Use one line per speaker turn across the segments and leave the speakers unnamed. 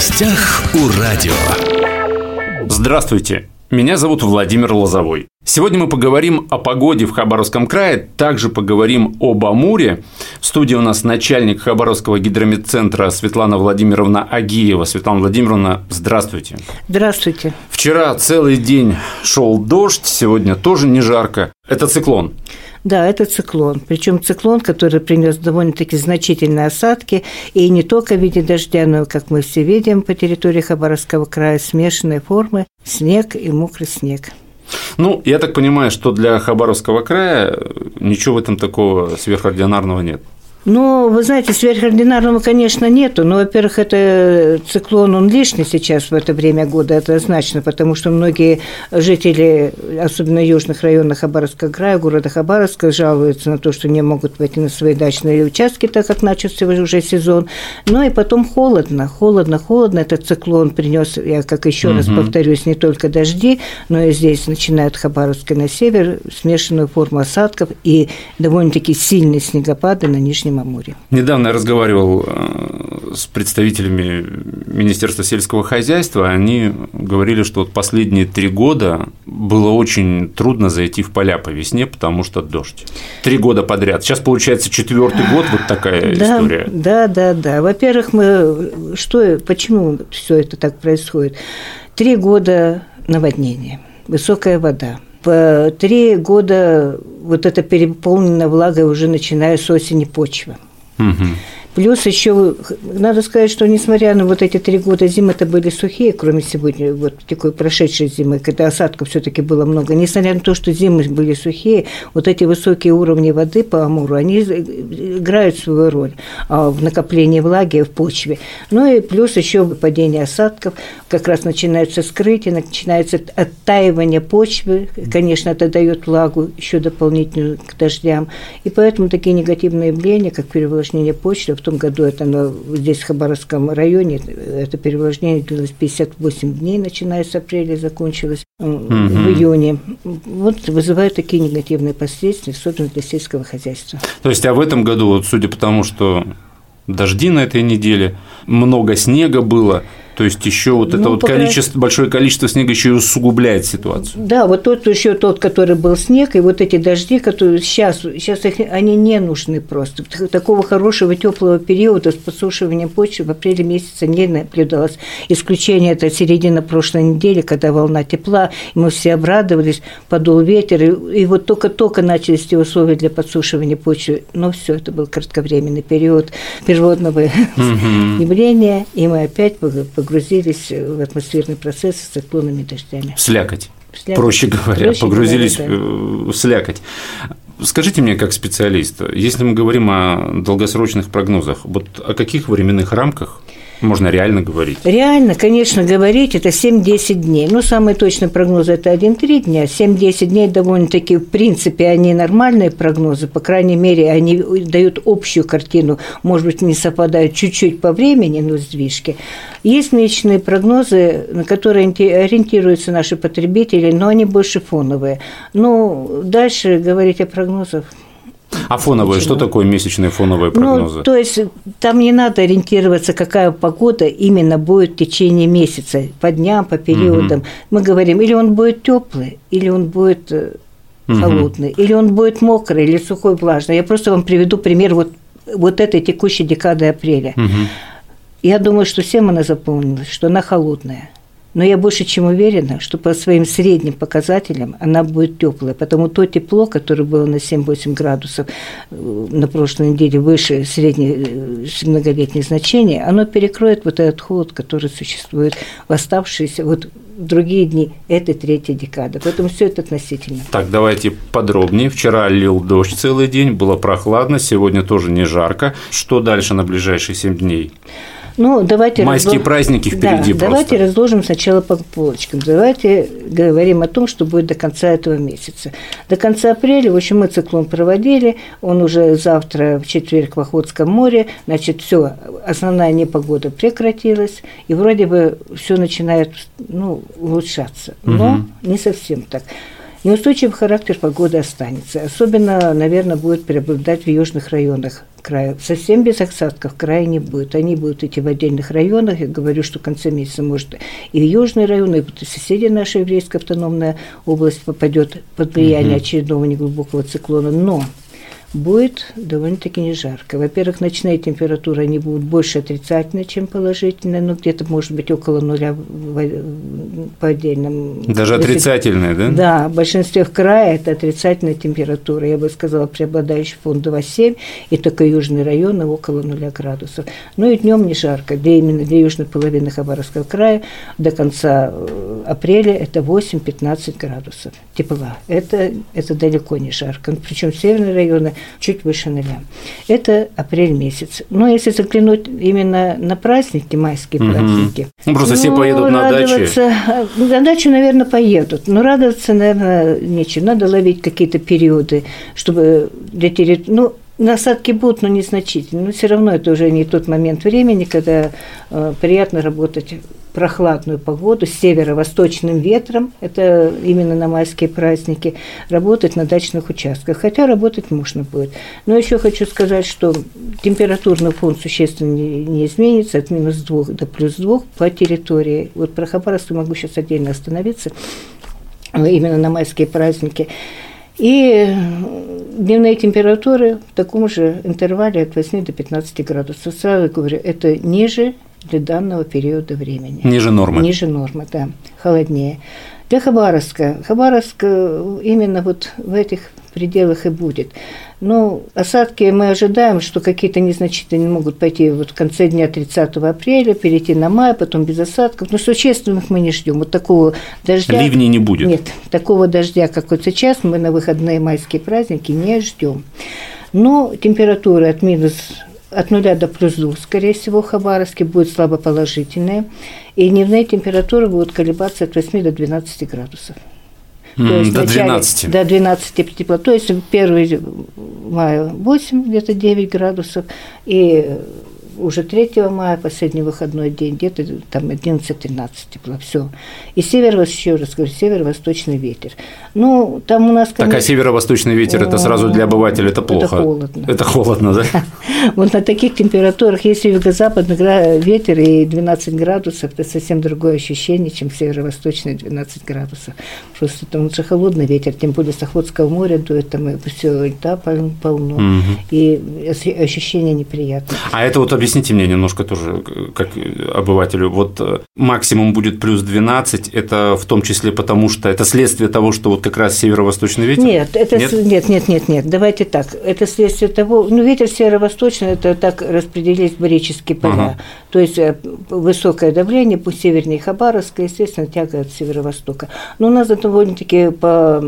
гостях у радио.
Здравствуйте. Меня зовут Владимир Лозовой. Сегодня мы поговорим о погоде в Хабаровском крае, также поговорим об Амуре. В студии у нас начальник Хабаровского гидрометцентра Светлана Владимировна Агиева. Светлана Владимировна, здравствуйте.
Здравствуйте.
Вчера целый день шел дождь, сегодня тоже не жарко. Это циклон.
Да, это циклон. Причем циклон, который принес довольно-таки значительные осадки, и не только в виде дождя, но, как мы все видим, по территории Хабаровского края смешанной формы снег и мокрый снег.
Ну, я так понимаю, что для Хабаровского края ничего в этом такого сверхординарного нет.
Ну, вы знаете, сверхординарного, конечно, нету, но, во-первых, это циклон, он лишний сейчас в это время года, это значно, потому что многие жители, особенно южных районов Хабаровского края, города Хабаровска, жалуются на то, что не могут пойти на свои дачные участки, так как начался уже сезон. Ну и потом холодно, холодно, холодно. Этот циклон принес, я как еще угу. раз повторюсь, не только дожди, но и здесь начинают Хабаровска на север смешанную форму осадков и довольно-таки сильные снегопады на нижнем Среднем Амуре.
Недавно я разговаривал э, с представителями Министерства сельского хозяйства. Они говорили, что вот последние три года было очень трудно зайти в поля по весне, потому что дождь. Три года подряд. Сейчас получается четвертый год вот такая
да,
история.
Да, да, да. Во-первых, мы что, почему все это так происходит? Три года наводнения, высокая вода в три года вот эта переполненная влагой уже начиная с осени почва. Угу. Плюс еще, надо сказать, что несмотря на вот эти три года зимы-то были сухие, кроме сегодня, вот такой прошедшей зимы, когда осадков все таки было много, несмотря на то, что зимы были сухие, вот эти высокие уровни воды по Амуру, они играют свою роль а, в накоплении влаги в почве. Ну и плюс еще падение осадков, как раз начинается скрытие, начинается оттаивание почвы, конечно, это дает влагу еще дополнительную к дождям, и поэтому такие негативные явления, как перевлажнение почвы, в том году это на, здесь, в Хабаровском районе, это перевлажнение длилось 58 дней, начиная с апреля, закончилось угу. в июне. Вот вызывает такие негативные последствия, особенно для сельского хозяйства.
То есть, а в этом году, вот судя по тому, что дожди на этой неделе, много снега было, то есть еще вот это ну, вот количество, большое количество снега еще и усугубляет ситуацию.
Да, вот тот еще тот, который был снег, и вот эти дожди, которые сейчас, сейчас их, они не нужны просто. Такого хорошего теплого периода с подсушиванием почвы в апреле месяце не наблюдалось. Исключение это середина прошлой недели, когда волна тепла, и мы все обрадовались, подул ветер, и, и вот только-только начались те условия для подсушивания почвы. Но все это был кратковременный период природного явления, и мы опять погрузились в атмосферный процесс с циклонными дождями.
Слякоть. Слякоть. Проще говоря, Проще погрузились говоря, да. в слякоть. Скажите мне, как специалист, если мы говорим о долгосрочных прогнозах, вот о каких временных рамках можно реально говорить?
Реально, конечно, говорить это 7-10 дней. Ну, самый точный прогноз – это 1-3 дня. 7-10 дней довольно-таки, в принципе, они нормальные прогнозы. По крайней мере, они дают общую картину. Может быть, не совпадают чуть-чуть по времени, но сдвижки. Есть месячные прогнозы, на которые ориентируются наши потребители, но они больше фоновые. Ну, дальше говорить о прогнозах
а фоновые, что такое месячные фоновые прогнозы?
Ну, то есть там не надо ориентироваться, какая погода именно будет в течение месяца, по дням, по периодам. Угу. Мы говорим, или он будет теплый, или он будет э, холодный, угу. или он будет мокрый, или сухой, влажный. Я просто вам приведу пример вот, вот этой текущей декады апреля. Угу. Я думаю, что всем она запомнилась, что она холодная. Но я больше чем уверена, что по своим средним показателям она будет теплая, потому то тепло, которое было на 7-8 градусов э, на прошлой неделе выше среднего э, многолетних значений, оно перекроет вот этот холод, который существует в оставшиеся вот другие дни этой третьей декады. Поэтому все это относительно.
Так, давайте подробнее. Вчера лил дождь целый день, было прохладно, сегодня тоже не жарко. Что дальше на ближайшие 7 дней?
Ну, давайте
Майские разлож... праздники впереди
да, Давайте разложим сначала по полочкам. Давайте говорим о том, что будет до конца этого месяца. До конца апреля, в общем, мы циклон проводили, он уже завтра в четверг в Охотском море, значит, все, основная непогода прекратилась, и вроде бы все начинает ну, улучшаться, но угу. не совсем так. Неустойчивый характер погоды останется. Особенно, наверное, будет преобладать в южных районах края. Совсем без осадков края не будет. Они будут идти в отдельных районах. Я говорю, что в конце месяца может и в южные районы, и соседи наша еврейская автономная область попадет под влияние очередного неглубокого циклона. Но будет довольно-таки не жарко. Во-первых, ночные температуры, они будут больше отрицательные, чем положительные, ну, где-то, может быть, около нуля по отдельным.
Даже отрицательные, да?
Да, в большинстве в крае это отрицательная температура. Я бы сказала, преобладающий фон 2,7, и только южные районы около нуля градусов. Ну и днем не жарко. Для, именно для южной половины Хабаровского края до конца э, апреля это 8-15 градусов тепла. Это, это далеко не жарко. Причем северные районы чуть выше нуля. Это апрель месяц. Но если заглянуть именно на праздники, майские угу. праздники.
Ну, просто ну, все поедут на дачу.
На дачу, наверное, поедут. Но радоваться, наверное, нечем. Надо ловить какие-то периоды, чтобы для территории... Ну, Насадки будут, но незначительные. Но все равно это уже не тот момент времени, когда э, приятно работать прохладную погоду с северо-восточным ветром, это именно на майские праздники, работать на дачных участках. Хотя работать можно будет. Но еще хочу сказать, что температурный фон существенно не, не изменится от минус 2 до плюс 2 по территории. Вот про Хабаровск могу сейчас отдельно остановиться, именно на майские праздники. И дневные температуры в таком же интервале от 8 до 15 градусов. Сразу говорю, это ниже для данного периода времени.
Ниже нормы.
Ниже нормы, да, холоднее. Для Хабаровска. Хабаровск э, именно вот в этих пределах и будет. Но осадки мы ожидаем, что какие-то незначительные могут пойти вот в конце дня 30 апреля, перейти на май, потом без осадков. Но существенных мы не ждем. Вот такого дождя...
Ливней не будет?
Нет, такого дождя, как вот сейчас, мы на выходные майские праздники не ждем. Но температура от минус от нуля до плюс 2, скорее всего, в Хабаровске будет слабо положительная, и дневные температуры будут колебаться от 8 до 12 градусов.
Mm, То есть до начале, 12.
До 12 тепла. То есть 1 мая 8, где-то 9 градусов, и уже 3 мая, последний выходной день, где-то там 11-13 тепла, все. И северо, еще раз говорю, северо-восточный ветер. Ну, там у нас...
Конечно... Так, а северо-восточный ветер, это сразу для обывателя это плохо?
Это холодно.
Это холодно, да?
Вот на таких температурах, если юго-западный ветер и 12 градусов, это совсем другое ощущение, чем северо-восточный 12 градусов. Просто там лучше холодный ветер, тем более с Охотского моря дует, там все льда полно, и ощущение неприятное.
А это вот объясните мне немножко тоже, как обывателю, вот э, максимум будет плюс 12, это в том числе потому, что это следствие того, что вот как раз северо-восточный ветер?
Нет, это нет, нет, нет, нет, нет. давайте так, это следствие того, ну, ветер северо-восточный, это так распределились барические поля, ага. то есть э, высокое давление, пусть севернее Хабаровска, естественно, тяга от северо-востока. Но у нас довольно-таки по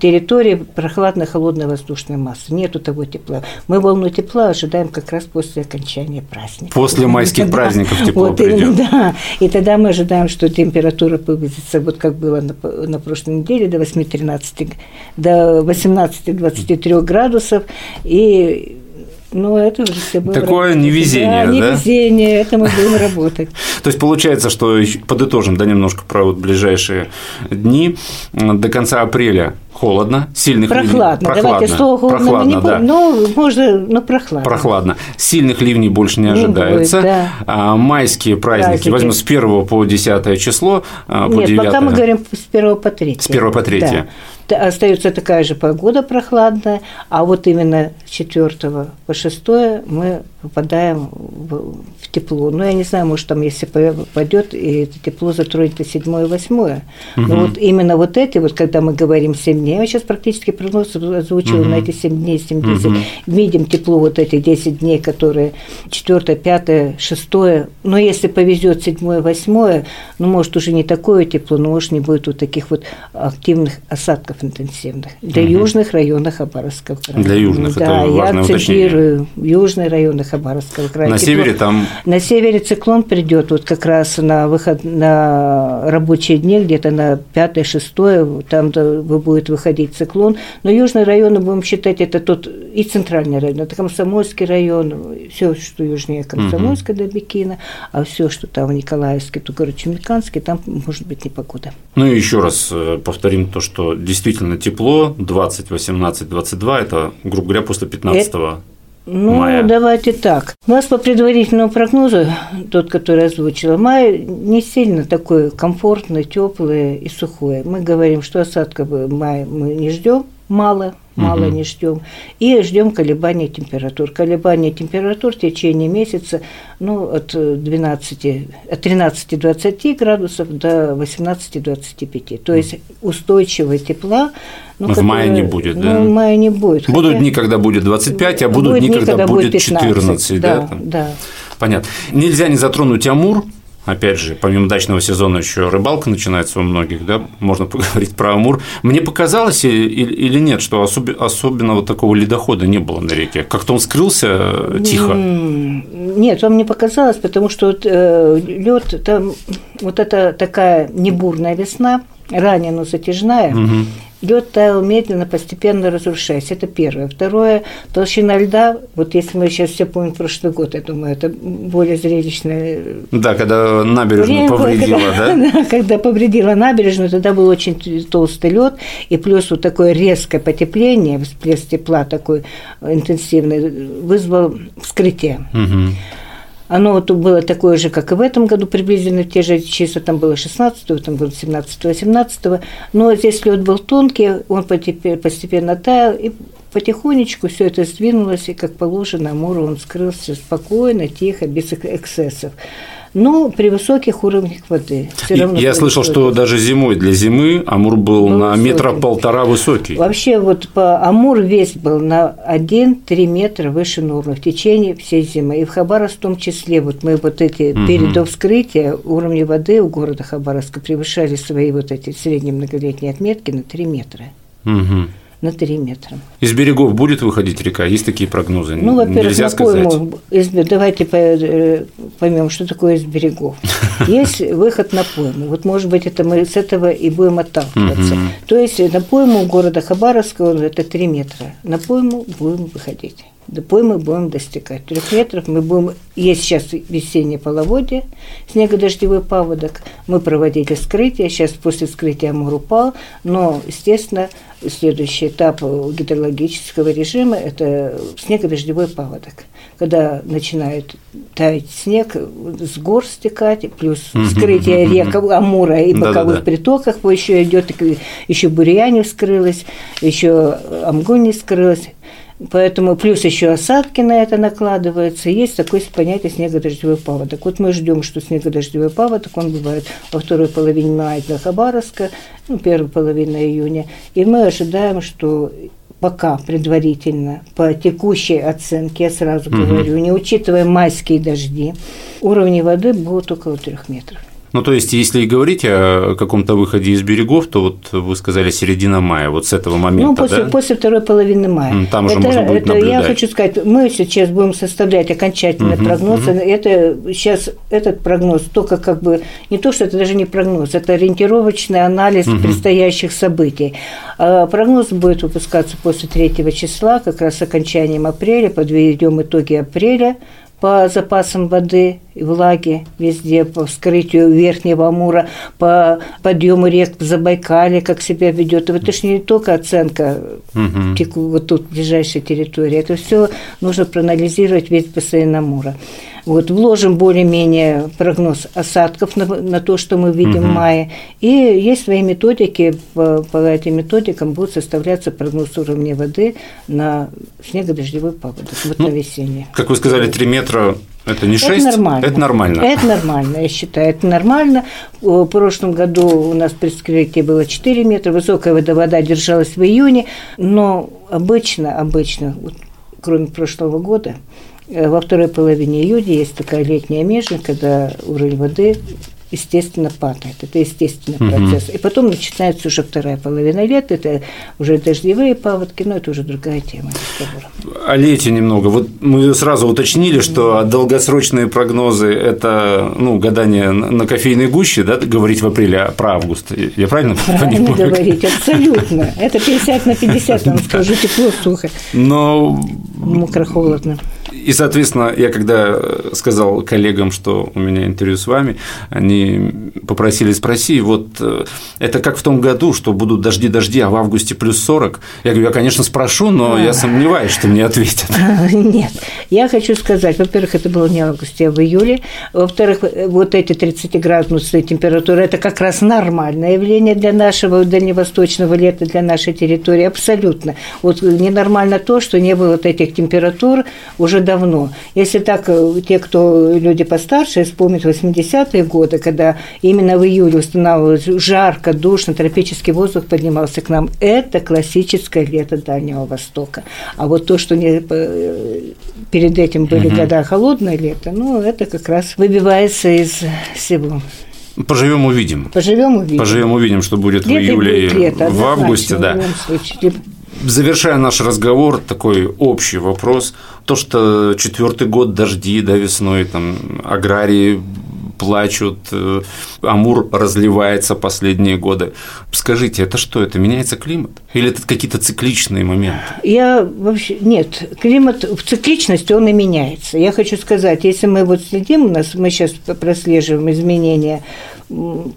территории прохладная холодная воздушная масса. Нету того тепла. Мы волну тепла ожидаем как раз после окончания праздника.
После майских праздников тепло вот придет.
Да. И тогда мы ожидаем, что температура повысится, вот как было на, на прошлой неделе, до 8-13, до 18-23 градусов. И ну, это уже все
было Такое работать. невезение,
да? невезение, это мы будем работать.
То есть, получается, что подытожим, да, немножко про вот ближайшие дни. До конца апреля холодно, сильных
прохладно.
ливней.
Давайте слово холодно прохладно, не да. Ну, можно, но прохладно.
Прохладно. Сильных ливней больше не, не ожидается. Будет, да. а, майские праздники, праздники, возьму с 1 по 10 число, а, по
Нет, 9. пока мы говорим с 1 по 3.
С 1 по 3. Да
остается такая же погода прохладная, а вот именно с 4 по 6 мы попадаем в, в тепло. Ну, я не знаю, может, там, если пойдет, и это тепло затронет и 7 и 8. Угу. Но вот именно вот эти, вот когда мы говорим 7 дней, я сейчас практически прогноз озвучила угу. на эти 7 дней, 7 дней, угу. видим тепло вот этих 10 дней, которые 4, 5, 6, но если повезет 7, 8, ну, может, уже не такое тепло, но, может, не будет вот таких вот активных осадков интенсивных. Для угу. южных районов Хабаровского края.
Для южных,
да,
это
я акцентирую, южные районы Хабаровского края.
На
Тепло.
севере там...
На севере циклон придет вот как раз на выход на рабочие дни, где-то на 5-6, там будет выходить циклон. Но южные районы, будем считать, это тот и центральный район, это Комсомольский район, все, что южнее Комсомольска угу. до Бикина, а все, что там в Николаевске, Тугородчемиканске, там может быть непогода.
Ну и еще раз э, повторим то, что действительно тепло, 20, 18, 22, это, грубо говоря, после 15 это...
Ну,
мая.
давайте так. У нас по предварительному прогнозу, тот, который озвучила, май не сильно такой комфортный, теплый и сухой. Мы говорим, что осадков мая мы не ждем, мало, мало угу. не ждем. И ждем колебания температур. Колебания температур в течение месяца ну, от 12, от 13-20 градусов до 18-25. То есть устойчивого тепла.
Ну, в которое, мае не будет,
ну,
да?
в мае не будет.
Будут хотя... дни, когда будет 25, а будут дни, когда, будет 15, 14.
Да, да, да.
Понятно. Нельзя не затронуть Амур, Опять же, помимо дачного сезона еще рыбалка начинается у многих, да, можно поговорить про Амур. Мне показалось или нет, что особенного такого ледохода не было на реке? Как-то он скрылся э, тихо?
Нет, вам не показалось, потому что вот, э, лед там вот это такая небурная весна, ранее, но затяжная, угу лед таял медленно, постепенно разрушаясь. Это первое. Второе, толщина льда, вот если мы сейчас все помним прошлый год, я думаю, это более зрелищное.
Да, когда набережную повредила,
когда,
да?
да? Когда повредила набережную, тогда был очень толстый лед, и плюс вот такое резкое потепление, всплеск тепла такой интенсивный, вызвал вскрытие. Угу. Оно вот было такое же, как и в этом году, приблизительно те же числа, там было 16 там было 17 17 но здесь лед был тонкий, он постепенно таял, и потихонечку все это сдвинулось, и как положено, Амуру он скрылся спокойно, тихо, без эксцессов но при высоких уровнях воды.
Все равно Я слышал, что даже зимой для зимы Амур был, был на высокий. метра полтора высокий.
Вообще вот по Амур весь был на 1-3 метра выше нормы в течение всей зимы. И в Хабаровск в том числе, вот мы вот эти угу. перед вскрытия уровни воды у города Хабаровска превышали свои вот эти средние многолетние отметки на 3 метра.
Угу
на 3 метра.
Из берегов будет выходить река? Есть такие прогнозы?
Ну, во-первых, Нельзя сказать. из, давайте э, поймем, что такое из берегов. Есть выход на пойму. Вот, может быть, это мы с этого и будем отталкиваться. То есть на пойму города Хабаровска это 3 метра. На пойму будем выходить. До поймы будем достигать. Трех метров мы будем... Есть сейчас весеннее половодье, снегодождевой паводок. Мы проводили скрытие, сейчас после скрытия Амур упал, но, естественно, следующий этап гидрологического режима – это снегодождевой паводок. Когда начинает таять снег, с гор стекать, плюс скрытие рек Амура и боковых Да-да-да. притоках, еще идет, еще Бурьяне вскрылась, еще Амгони скрылась. Поэтому плюс еще осадки на это накладываются. Есть такое понятие снегодождевой паводок. Вот мы ждем, что снегодождевой паводок, он бывает во второй половине мая для Хабаровска, ну, первой половине июня. И мы ожидаем, что пока предварительно, по текущей оценке, я сразу угу. говорю, не учитывая майские дожди, уровни воды будут около трех метров.
Ну, то есть, если и говорить о каком-то выходе из берегов, то вот вы сказали середина мая, вот с этого момента,
Ну, после,
да?
после второй половины мая.
Там уже это, можно будет это,
Я хочу сказать, мы сейчас будем составлять окончательный угу, прогноз. Угу. Это сейчас этот прогноз только как бы не то, что это даже не прогноз, это ориентировочный анализ угу. предстоящих событий. А прогноз будет выпускаться после 3 числа, как раз с окончанием апреля, подведем итоги апреля по запасам воды и влаги везде, по вскрытию Верхнего Амура, по подъему рек в Забайкале, как себя ведет. Это же не только оценка угу. вот тут, ближайшей территории. Это все нужно проанализировать весь бассейн Амура. Вот, вложим более-менее прогноз осадков на, на то, что мы видим угу. в мае. И есть свои методики, по, по этим методикам будет составляться прогноз уровня воды на снегодождевой паводок, вот ну, на весенний.
Как вы сказали, 3 метра это не 6?
Это нормально.
Это нормально.
Это нормально, я считаю. Это нормально. В прошлом году у нас при скрытии было 4 метра, высокая водовода держалась в июне, но обычно, обычно, вот, кроме прошлого года, во второй половине июня есть такая летняя межа, когда уровень воды естественно, падает. Это естественный угу. процесс. И потом начинается уже вторая половина лета, это уже дождевые паводки, но это уже другая тема разговора.
О лете немного. Вот мы сразу уточнили, что долгосрочные прогнозы – это ну, гадание на кофейной гуще, да, говорить в апреле а про август. Я правильно,
правильно понимаю? говорить, абсолютно. Это 50 на 50, вам скажу, тепло, сухо.
Но…
Мокро, холодно.
И, соответственно, я когда сказал коллегам, что у меня интервью с вами, они попросили спроси, вот э, это как в том году, что будут дожди-дожди, а в августе плюс 40. Я говорю, я, конечно, спрошу, но я сомневаюсь, что мне ответят.
Нет, я хочу сказать, во-первых, это было не в августе, а в июле. Во-вторых, вот эти 30-градусные температуры – это как раз нормальное явление для нашего дальневосточного лета, для нашей территории, абсолютно. Вот ненормально то, что не было вот этих температур уже давно. Если так, э, те, кто люди постарше, вспомнят 80-е годы, когда именно в июле устанавливалось жарко, душно, тропический воздух поднимался к нам, это классическое лето Дальнего Востока. А вот то, что не, э, перед этим были угу. года холодное лето, ну, это как раз выбивается из всего.
Поживем увидим.
Поживем увидим.
Поживем увидим, что будет лето в июле и лето, в августе, да. Завершая наш разговор, такой общий вопрос. То, что четвертый год дожди, да, весной, там, аграрии плачут, э, Амур разливается последние годы. Скажите, это что? Это меняется климат? Или это какие-то цикличные моменты?
Я вообще... Нет, климат в цикличности он и меняется. Я хочу сказать, если мы вот следим, у нас мы сейчас прослеживаем изменения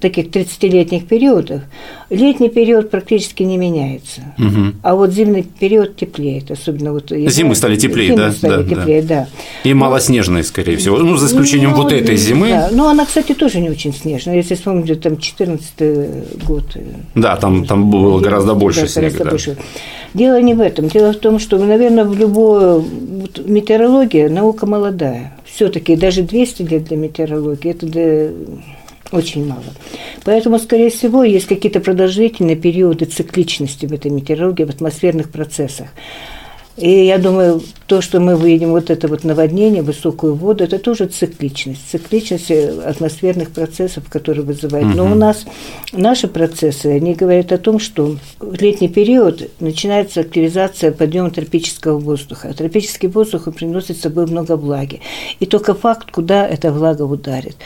таких 30-летних периодах, летний период практически не меняется. Угу. А вот зимний период теплеет, особенно вот…
Зимы стали теплее,
зимы
да?
стали
да,
теплее, да. да.
И ну, малоснежные, скорее всего, ну, за исключением ну, вот этой зимы.
Да, но она, кстати, тоже не очень снежная. Если вспомнить, там 14 год. Э,
да, там, там было гораздо больше снега. Гораздо да. больше.
Дело не в этом. Дело в том, что, наверное, в любой вот, метеорология наука молодая. Все-таки даже 200 лет для метеорологии это для очень мало. Поэтому, скорее всего, есть какие-то продолжительные периоды цикличности в этой метеорологии, в атмосферных процессах. И я думаю, то, что мы видим, вот это вот наводнение, высокую воду, это тоже цикличность. Цикличность атмосферных процессов, которые вызывают. Но у нас наши процессы, они говорят о том, что в летний период начинается активизация подъема тропического воздуха. А тропический воздух приносит с собой много влаги. И только факт, куда эта влага ударит.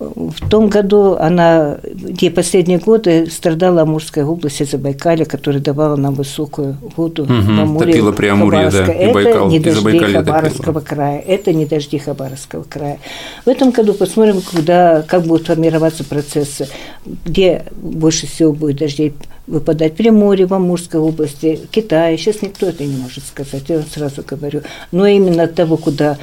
В том году она, те последние годы страдала Амурская область Забайкалья, которая давала нам высокую воду угу, в Амуре.
Топила при Амуре, да,
и Байкал, это не дожди Хабаровского топила. края, это не дожди Хабаровского края. В этом году посмотрим, куда, как будут формироваться процессы, где больше всего будет дождей выпадать. Приморье, в Амурской области, Китай. Сейчас никто это не может сказать, я вам сразу говорю. Но именно от того, куда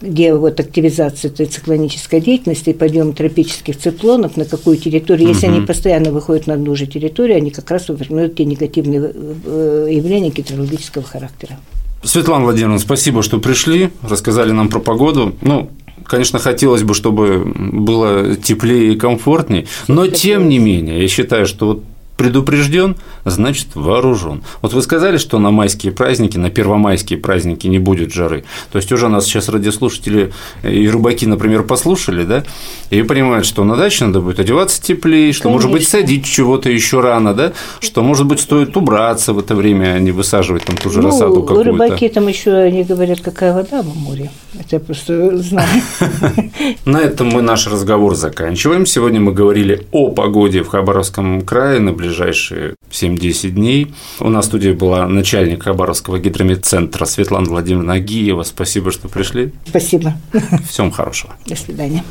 где вот активизация этой циклонической деятельности и подъем тропических циклонов, на какую территорию, если угу. они постоянно выходят на одну же территорию, они как раз формируют те негативные э, явления гидрологического характера.
Светлана Владимировна, спасибо, что пришли, рассказали нам про погоду. Ну, конечно, хотелось бы, чтобы было теплее и комфортнее, но тем не менее, я считаю, что вот предупрежден, значит вооружен. Вот вы сказали, что на майские праздники, на первомайские праздники не будет жары. То есть уже нас сейчас радиослушатели и рыбаки, например, послушали, да, и понимают, что на даче надо будет одеваться теплее, что, Конечно. может быть, садить чего-то еще рано, да, что, может быть, стоит убраться в это время, а не высаживать там ту же ну, рассаду какую-то.
рыбаки там еще они говорят, какая вода в море. Это я просто знаю.
На этом мы наш разговор заканчиваем. Сегодня мы говорили о погоде в Хабаровском крае на ближайшие 7-10 дней. У нас в студии была начальник Хабаровского гидрометцентра Светлана Владимировна Агиева. Спасибо, что пришли.
Спасибо.
Всем хорошего.
До свидания.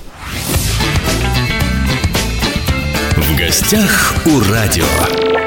В гостях у радио.